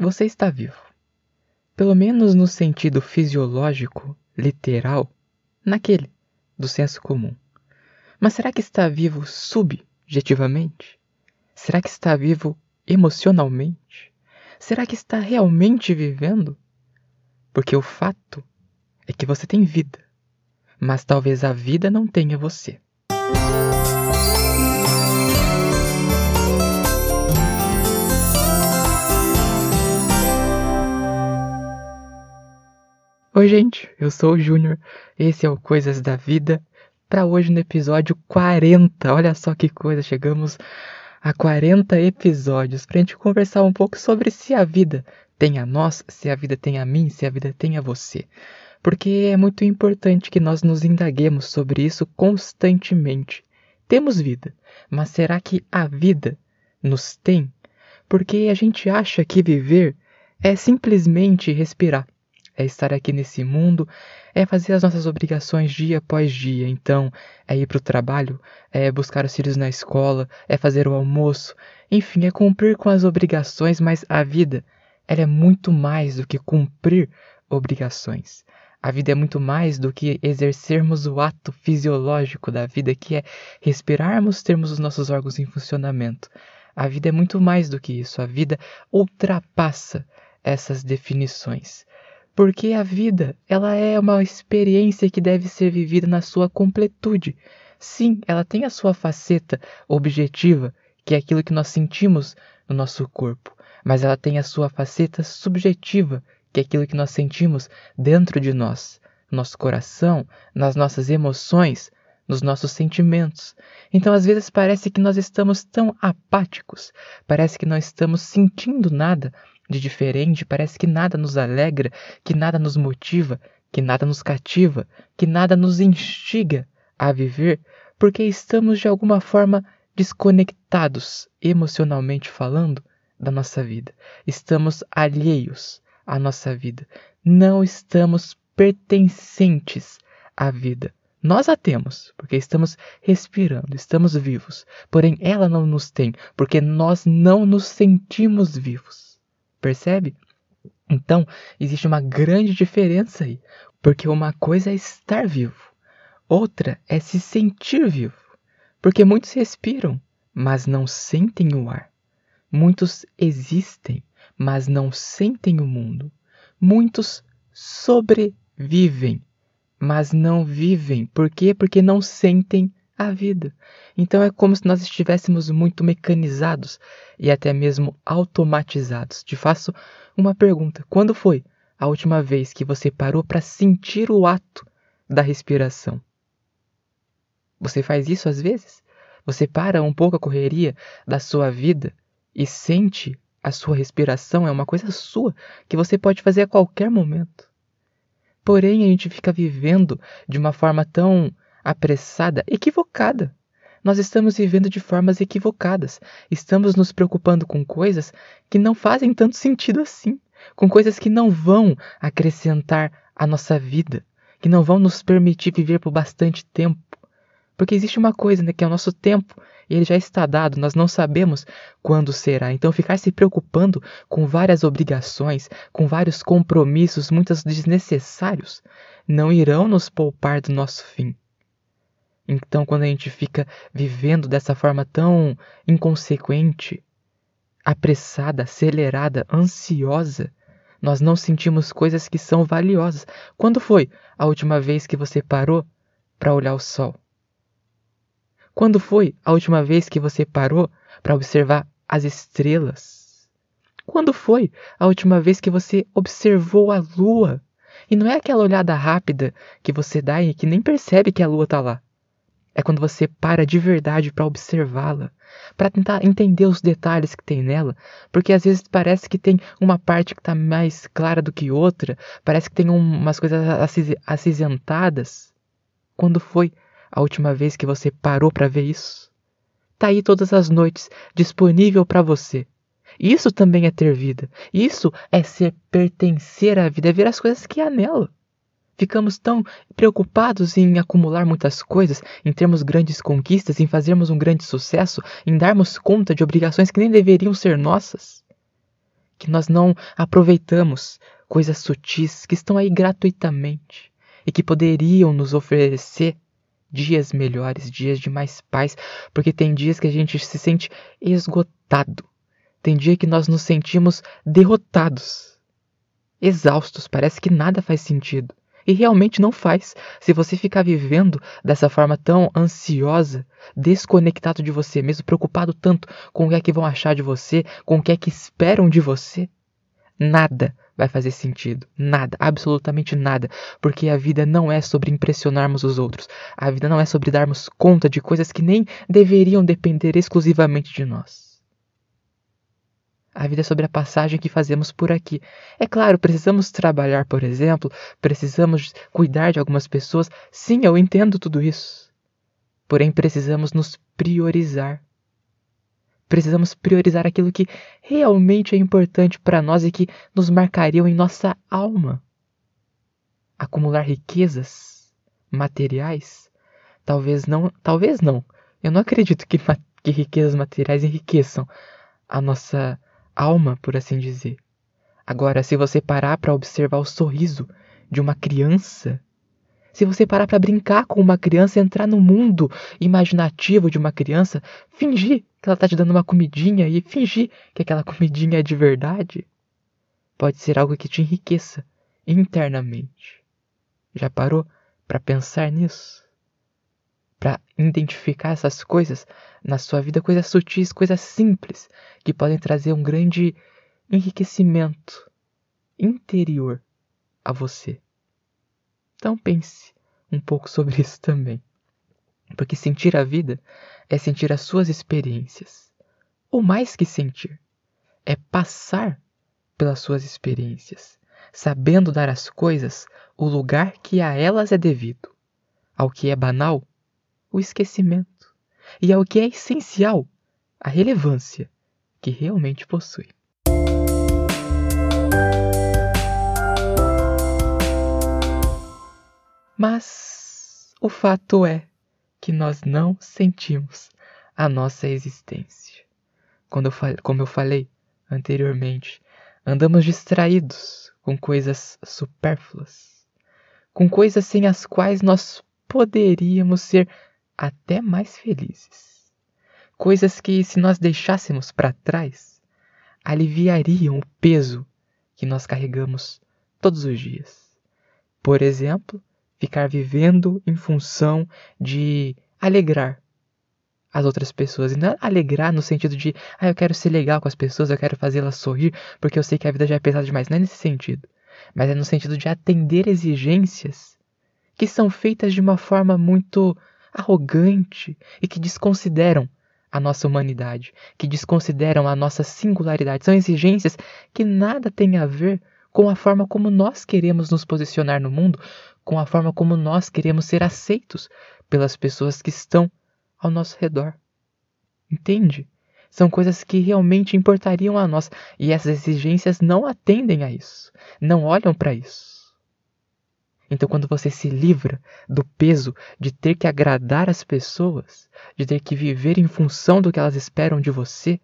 Você está vivo. Pelo menos no sentido fisiológico, literal, naquele do senso comum. Mas será que está vivo subjetivamente? Será que está vivo emocionalmente? Será que está realmente vivendo? Porque o fato é que você tem vida, mas talvez a vida não tenha você. Oi, gente, eu sou o Júnior. Esse é o Coisas da Vida. Para hoje no episódio 40. Olha só que coisa, chegamos a 40 episódios para a gente conversar um pouco sobre se a vida tem a nós, se a vida tem a mim, se a vida tem a você. Porque é muito importante que nós nos indaguemos sobre isso constantemente. Temos vida, mas será que a vida nos tem? Porque a gente acha que viver é simplesmente respirar é estar aqui nesse mundo, é fazer as nossas obrigações dia após dia. Então, é ir para o trabalho, é buscar os filhos na escola, é fazer o almoço, enfim, é cumprir com as obrigações, mas a vida, ela é muito mais do que cumprir obrigações. A vida é muito mais do que exercermos o ato fisiológico da vida, que é respirarmos, termos os nossos órgãos em funcionamento. A vida é muito mais do que isso. A vida ultrapassa essas definições. Porque a vida, ela é uma experiência que deve ser vivida na sua completude. Sim, ela tem a sua faceta objetiva, que é aquilo que nós sentimos no nosso corpo, mas ela tem a sua faceta subjetiva, que é aquilo que nós sentimos dentro de nós, no nosso coração, nas nossas emoções, nos nossos sentimentos. Então, às vezes, parece que nós estamos tão apáticos, parece que não estamos sentindo nada, de diferente, parece que nada nos alegra, que nada nos motiva, que nada nos cativa, que nada nos instiga a viver, porque estamos de alguma forma desconectados, emocionalmente falando, da nossa vida. Estamos alheios à nossa vida. Não estamos pertencentes à vida. Nós a temos, porque estamos respirando, estamos vivos. Porém, ela não nos tem, porque nós não nos sentimos vivos. Percebe? Então, existe uma grande diferença aí, porque uma coisa é estar vivo, outra é se sentir vivo. Porque muitos respiram, mas não sentem o ar. Muitos existem, mas não sentem o mundo. Muitos sobrevivem, mas não vivem. Por quê? Porque não sentem a vida. Então é como se nós estivéssemos muito mecanizados e até mesmo automatizados. Te faço uma pergunta: quando foi a última vez que você parou para sentir o ato da respiração? Você faz isso às vezes? Você para um pouco a correria da sua vida e sente a sua respiração? É uma coisa sua que você pode fazer a qualquer momento. Porém, a gente fica vivendo de uma forma tão apressada, equivocada. Nós estamos vivendo de formas equivocadas. Estamos nos preocupando com coisas que não fazem tanto sentido assim, com coisas que não vão acrescentar à nossa vida, que não vão nos permitir viver por bastante tempo. Porque existe uma coisa, né, que é o nosso tempo, e ele já está dado, nós não sabemos quando será. Então, ficar se preocupando com várias obrigações, com vários compromissos, muitos desnecessários, não irão nos poupar do nosso fim. Então, quando a gente fica vivendo dessa forma tão inconsequente, apressada, acelerada, ansiosa, nós não sentimos coisas que são valiosas. Quando foi a última vez que você parou para olhar o sol? Quando foi a última vez que você parou para observar as estrelas? Quando foi a última vez que você observou a lua? E não é aquela olhada rápida que você dá e que nem percebe que a lua está lá. É quando você para de verdade para observá-la, para tentar entender os detalhes que tem nela, porque às vezes parece que tem uma parte que está mais clara do que outra, parece que tem umas coisas acinzentadas. Quando foi a última vez que você parou para ver isso? Tá aí todas as noites, disponível para você. Isso também é ter vida. Isso é ser pertencer à vida, é ver as coisas que há nela. Ficamos tão preocupados em acumular muitas coisas, em termos grandes conquistas, em fazermos um grande sucesso, em darmos conta de obrigações que nem deveriam ser nossas, que nós não aproveitamos coisas sutis que estão aí gratuitamente e que poderiam nos oferecer dias melhores, dias de mais paz, porque tem dias que a gente se sente esgotado. Tem dia que nós nos sentimos derrotados, exaustos, parece que nada faz sentido. E realmente não faz. Se você ficar vivendo dessa forma tão ansiosa, desconectado de você mesmo, preocupado tanto com o que é que vão achar de você, com o que é que esperam de você, nada vai fazer sentido. Nada, absolutamente nada. Porque a vida não é sobre impressionarmos os outros. A vida não é sobre darmos conta de coisas que nem deveriam depender exclusivamente de nós. A vida é sobre a passagem que fazemos por aqui. É claro, precisamos trabalhar, por exemplo, precisamos cuidar de algumas pessoas. Sim, eu entendo tudo isso. Porém, precisamos nos priorizar. Precisamos priorizar aquilo que realmente é importante para nós e que nos marcariam em nossa alma. Acumular riquezas materiais? Talvez não, talvez não. Eu não acredito que, que riquezas materiais enriqueçam a nossa alma, por assim dizer. Agora, se você parar para observar o sorriso de uma criança, se você parar para brincar com uma criança, entrar no mundo imaginativo de uma criança, fingir que ela está te dando uma comidinha e fingir que aquela comidinha é de verdade, pode ser algo que te enriqueça internamente. Já parou para pensar nisso? Para identificar essas coisas na sua vida, coisas sutis, coisas simples, que podem trazer um grande enriquecimento interior a você. Então pense um pouco sobre isso também. Porque sentir a vida é sentir as suas experiências. Ou mais que sentir, é passar pelas suas experiências, sabendo dar às coisas o lugar que a elas é devido. Ao que é banal, o esquecimento e ao que é essencial, a relevância que realmente possui. Mas o fato é que nós não sentimos a nossa existência. Quando eu como eu falei anteriormente, andamos distraídos com coisas supérfluas, com coisas sem as quais nós poderíamos ser até mais felizes. Coisas que, se nós deixássemos para trás, aliviariam o peso que nós carregamos todos os dias. Por exemplo, ficar vivendo em função de alegrar as outras pessoas. E não é alegrar no sentido de, ah, eu quero ser legal com as pessoas, eu quero fazê-las sorrir, porque eu sei que a vida já é pesada demais. Não é nesse sentido. Mas é no sentido de atender exigências que são feitas de uma forma muito arrogante e que desconsideram a nossa humanidade, que desconsideram a nossa singularidade. São exigências que nada têm a ver com a forma como nós queremos nos posicionar no mundo, com a forma como nós queremos ser aceitos pelas pessoas que estão ao nosso redor. Entende? São coisas que realmente importariam a nós e essas exigências não atendem a isso, não olham para isso. Então, quando você se livra do peso de ter que agradar as pessoas, de ter que viver em função do que elas esperam de você,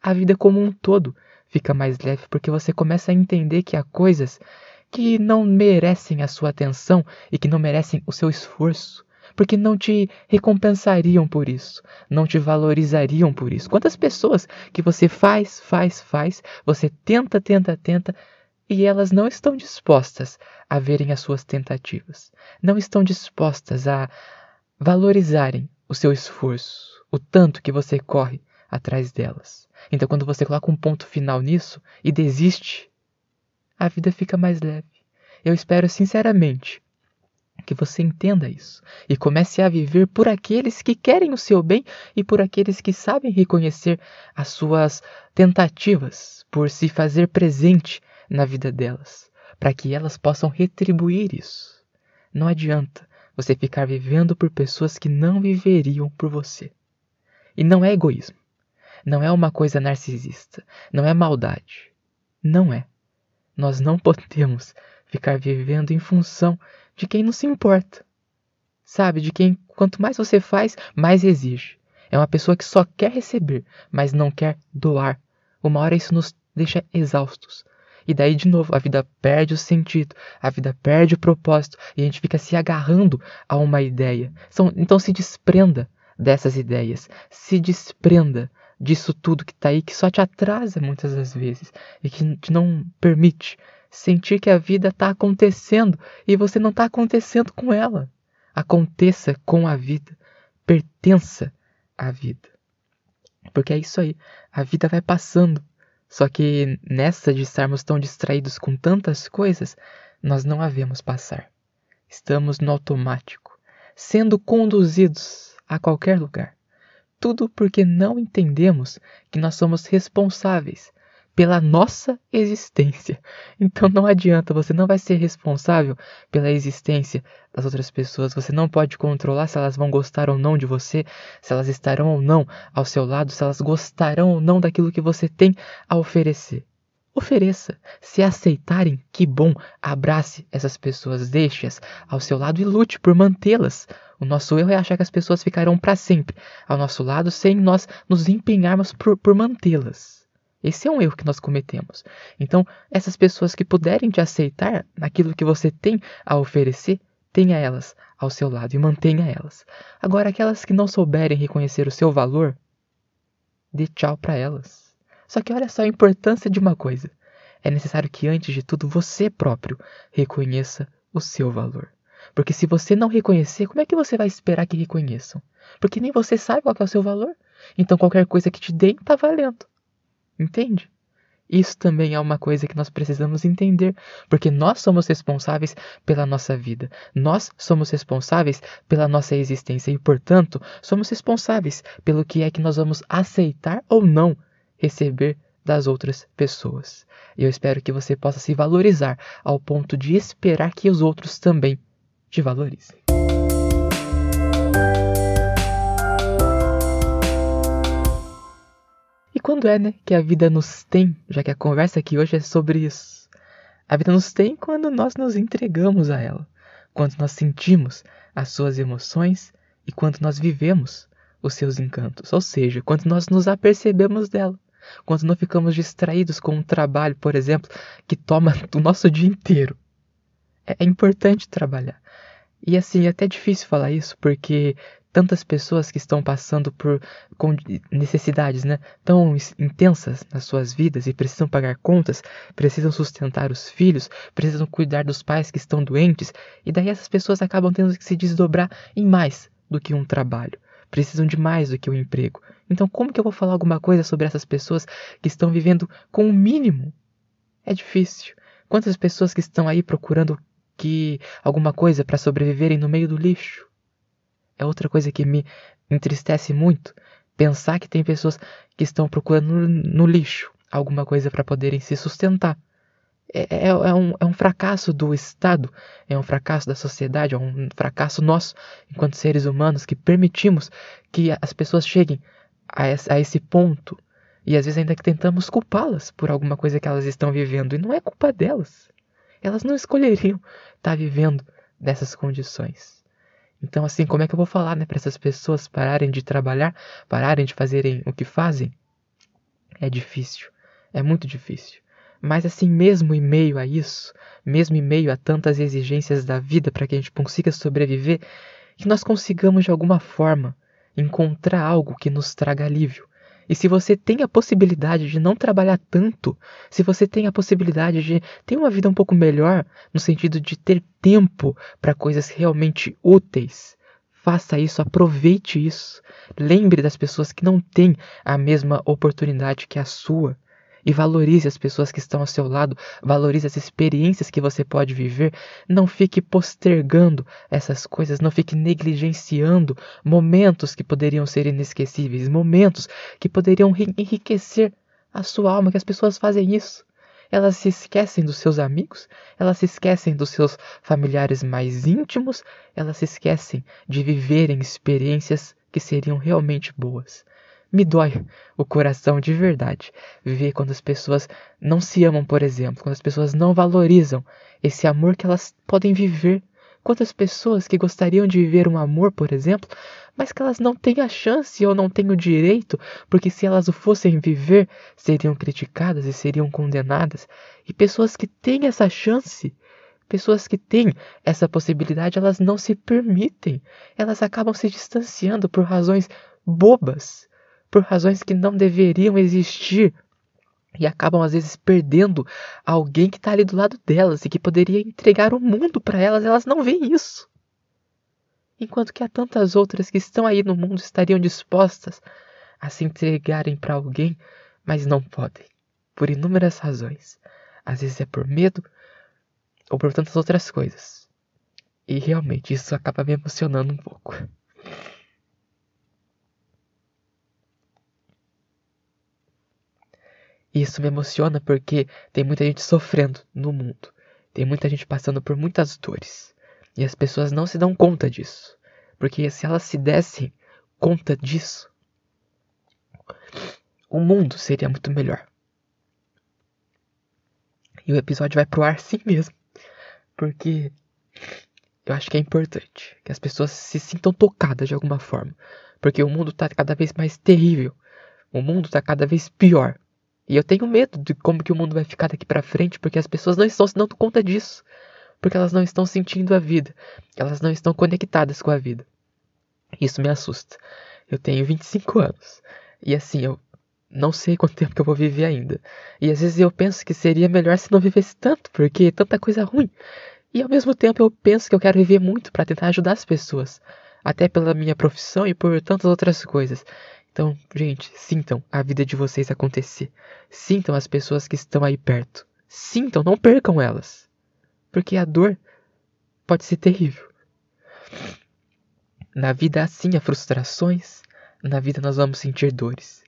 a vida como um todo fica mais leve, porque você começa a entender que há coisas que não merecem a sua atenção e que não merecem o seu esforço, porque não te recompensariam por isso, não te valorizariam por isso. Quantas pessoas que você faz, faz, faz, você tenta, tenta, tenta, e elas não estão dispostas a verem as suas tentativas, não estão dispostas a valorizarem o seu esforço, o tanto que você corre atrás delas. Então, quando você coloca um ponto final nisso e desiste, a vida fica mais leve. Eu espero sinceramente que você entenda isso e comece a viver por aqueles que querem o seu bem e por aqueles que sabem reconhecer as suas tentativas, por se fazer presente na vida delas, para que elas possam retribuir isso. Não adianta você ficar vivendo por pessoas que não viveriam por você. E não é egoísmo. Não é uma coisa narcisista. Não é maldade. Não é. Nós não podemos ficar vivendo em função de quem não se importa. Sabe, de quem quanto mais você faz, mais exige. É uma pessoa que só quer receber, mas não quer doar. Uma hora isso nos deixa exaustos. E daí, de novo, a vida perde o sentido, a vida perde o propósito e a gente fica se agarrando a uma ideia. Então, se desprenda dessas ideias, se desprenda disso tudo que está aí, que só te atrasa muitas das vezes e que te não permite sentir que a vida está acontecendo e você não está acontecendo com ela. Aconteça com a vida, pertença à vida. Porque é isso aí, a vida vai passando. Só que nessa de estarmos tão distraídos com tantas coisas, nós não a vemos passar. Estamos no automático, sendo conduzidos a qualquer lugar. Tudo porque não entendemos que nós somos responsáveis pela nossa existência. Então não adianta, você não vai ser responsável pela existência das outras pessoas. Você não pode controlar se elas vão gostar ou não de você, se elas estarão ou não ao seu lado, se elas gostarão ou não daquilo que você tem a oferecer. Ofereça. Se aceitarem, que bom. Abrace essas pessoas, deixe-as ao seu lado e lute por mantê-las. O nosso erro é achar que as pessoas ficarão para sempre ao nosso lado sem nós nos empenharmos por, por mantê-las. Esse é um erro que nós cometemos. Então, essas pessoas que puderem te aceitar naquilo que você tem a oferecer, tenha elas ao seu lado e mantenha elas. Agora, aquelas que não souberem reconhecer o seu valor, dê tchau para elas. Só que olha só a importância de uma coisa. É necessário que, antes de tudo, você próprio reconheça o seu valor. Porque se você não reconhecer, como é que você vai esperar que reconheçam? Porque nem você sabe qual é o seu valor. Então qualquer coisa que te deem está valendo. Entende? Isso também é uma coisa que nós precisamos entender, porque nós somos responsáveis pela nossa vida, nós somos responsáveis pela nossa existência e, portanto, somos responsáveis pelo que é que nós vamos aceitar ou não receber das outras pessoas. E eu espero que você possa se valorizar ao ponto de esperar que os outros também te valorizem. quando é, né, que a vida nos tem, já que a conversa aqui hoje é sobre isso. A vida nos tem quando nós nos entregamos a ela, quando nós sentimos as suas emoções e quando nós vivemos os seus encantos, ou seja, quando nós nos apercebemos dela, quando não ficamos distraídos com um trabalho, por exemplo, que toma o nosso dia inteiro. É, é importante trabalhar. E assim, é até difícil falar isso, porque tantas pessoas que estão passando por necessidades né, tão intensas nas suas vidas e precisam pagar contas, precisam sustentar os filhos, precisam cuidar dos pais que estão doentes, e daí essas pessoas acabam tendo que se desdobrar em mais do que um trabalho. Precisam de mais do que um emprego. Então, como que eu vou falar alguma coisa sobre essas pessoas que estão vivendo com o mínimo? É difícil. Quantas pessoas que estão aí procurando que alguma coisa para sobreviverem no meio do lixo? é outra coisa que me entristece muito. Pensar que tem pessoas que estão procurando no, no lixo alguma coisa para poderem se sustentar. É, é, é, um, é um fracasso do Estado, é um fracasso da sociedade, é um fracasso nosso, enquanto seres humanos, que permitimos que as pessoas cheguem a esse, a esse ponto e às vezes ainda que tentamos culpá-las por alguma coisa que elas estão vivendo, e não é culpa delas. Elas não escolheriam estar tá vivendo dessas condições. Então, assim, como é que eu vou falar né, para essas pessoas pararem de trabalhar, pararem de fazerem o que fazem? É difícil, é muito difícil. Mas, assim, mesmo em meio a isso, mesmo em meio a tantas exigências da vida para que a gente consiga sobreviver, que nós consigamos de alguma forma encontrar algo que nos traga alívio, e se você tem a possibilidade de não trabalhar tanto, se você tem a possibilidade de ter uma vida um pouco melhor, no sentido de ter tempo para coisas realmente úteis, faça isso, aproveite isso. Lembre das pessoas que não têm a mesma oportunidade que a sua e valorize as pessoas que estão ao seu lado, valorize as experiências que você pode viver. Não fique postergando essas coisas, não fique negligenciando momentos que poderiam ser inesquecíveis, momentos que poderiam enriquecer a sua alma, que as pessoas fazem isso. Elas se esquecem dos seus amigos, elas se esquecem dos seus familiares mais íntimos, elas se esquecem de viverem experiências que seriam realmente boas me dói o coração de verdade ver quando as pessoas não se amam, por exemplo, quando as pessoas não valorizam esse amor que elas podem viver Quantas pessoas que gostariam de viver um amor, por exemplo, mas que elas não têm a chance ou não têm o direito, porque se elas o fossem viver, seriam criticadas e seriam condenadas. E pessoas que têm essa chance, pessoas que têm essa possibilidade, elas não se permitem. Elas acabam se distanciando por razões bobas, por razões que não deveriam existir. E acabam às vezes perdendo alguém que está ali do lado delas e que poderia entregar o mundo para elas, elas não veem isso enquanto que há tantas outras que estão aí no mundo estariam dispostas a se entregarem para alguém, mas não podem, por inúmeras razões. Às vezes é por medo ou por tantas outras coisas. E realmente isso acaba me emocionando um pouco. Isso me emociona porque tem muita gente sofrendo no mundo. Tem muita gente passando por muitas dores. E as pessoas não se dão conta disso. Porque se elas se dessem conta disso, o mundo seria muito melhor. E o episódio vai pro ar sim mesmo. Porque eu acho que é importante que as pessoas se sintam tocadas de alguma forma. Porque o mundo tá cada vez mais terrível. O mundo tá cada vez pior. E eu tenho medo de como que o mundo vai ficar daqui para frente, porque as pessoas não estão se dando conta disso porque elas não estão sentindo a vida, elas não estão conectadas com a vida. Isso me assusta. Eu tenho 25 anos e assim, eu não sei quanto tempo que eu vou viver ainda. E às vezes eu penso que seria melhor se não vivesse tanto, porque tanta coisa ruim. E ao mesmo tempo eu penso que eu quero viver muito para tentar ajudar as pessoas, até pela minha profissão e por tantas outras coisas. Então, gente, sintam a vida de vocês acontecer. Sintam as pessoas que estão aí perto. Sintam, não percam elas porque a dor pode ser terrível. Na vida, assim, há frustrações, na vida nós vamos sentir dores.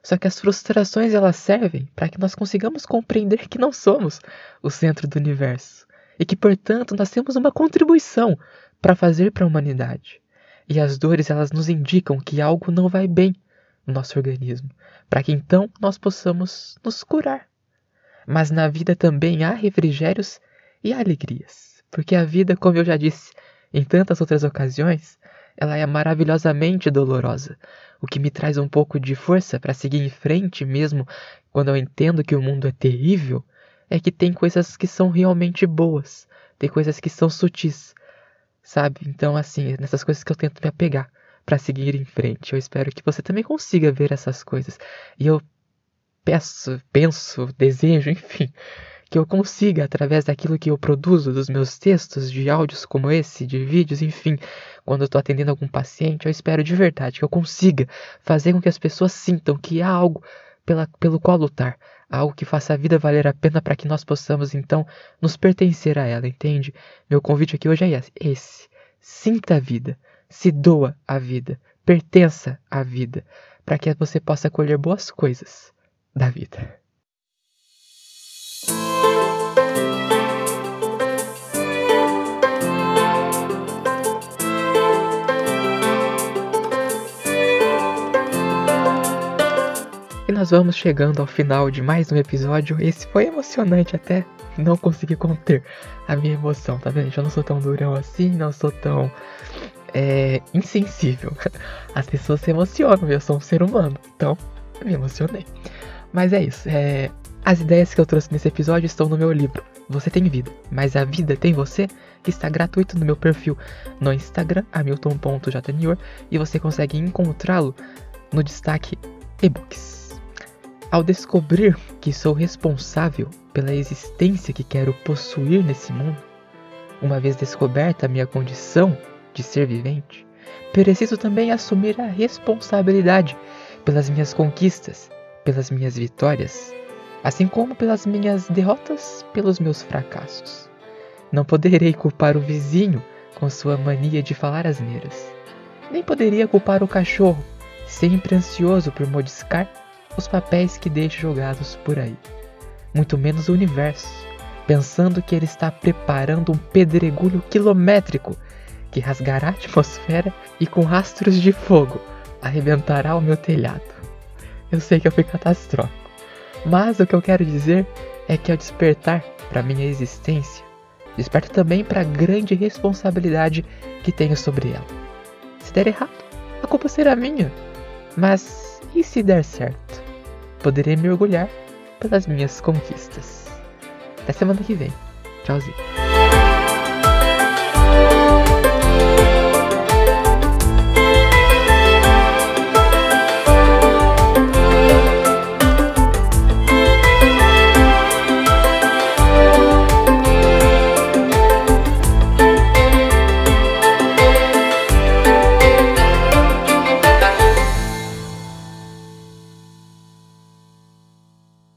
Só que as frustrações elas servem para que nós consigamos compreender que não somos o centro do universo e que, portanto, nós temos uma contribuição para fazer para a humanidade. E as dores elas nos indicam que algo não vai bem no nosso organismo, para que então nós possamos nos curar. Mas na vida também há refrigérios e alegrias, porque a vida, como eu já disse em tantas outras ocasiões, ela é maravilhosamente dolorosa, o que me traz um pouco de força para seguir em frente mesmo quando eu entendo que o mundo é terrível, é que tem coisas que são realmente boas, tem coisas que são sutis, sabe? Então assim, é nessas coisas que eu tento me apegar para seguir em frente. Eu espero que você também consiga ver essas coisas. E eu peço, penso, desejo, enfim, que eu consiga, através daquilo que eu produzo, dos meus textos, de áudios como esse, de vídeos, enfim, quando eu estou atendendo algum paciente, eu espero de verdade que eu consiga fazer com que as pessoas sintam que há algo pela, pelo qual lutar, algo que faça a vida valer a pena para que nós possamos então nos pertencer a ela, entende? Meu convite aqui hoje é esse: sinta a vida, se doa a vida, pertença à vida, para que você possa colher boas coisas da vida. E nós vamos chegando ao final de mais um episódio. Esse foi emocionante até não consegui conter a minha emoção, tá vendo? Eu não sou tão durão assim, não sou tão é, insensível. As pessoas se emocionam, eu sou um ser humano, então me emocionei. Mas é isso, é, as ideias que eu trouxe nesse episódio estão no meu livro. Você tem vida, mas a vida tem você? Que está gratuito no meu perfil no Instagram, hamilton.jnior, e você consegue encontrá-lo no destaque e-books. Ao descobrir que sou responsável pela existência que quero possuir nesse mundo, uma vez descoberta a minha condição de ser vivente, preciso também assumir a responsabilidade pelas minhas conquistas, pelas minhas vitórias, assim como pelas minhas derrotas, pelos meus fracassos. Não poderei culpar o vizinho com sua mania de falar asneiras. Nem poderia culpar o cachorro, sempre ansioso por mordiscar os papéis que deixa jogados por aí, muito menos o universo, pensando que ele está preparando um pedregulho quilométrico que rasgará a atmosfera e com rastros de fogo arrebentará o meu telhado. Eu sei que eu fui catastrófico, mas o que eu quero dizer é que ao despertar para minha existência, Desperta também para a grande responsabilidade que tenho sobre ela. Se der errado, a culpa será minha. Mas e se der certo? Poderei me orgulhar pelas minhas conquistas. Até semana que vem. Tchauzinho.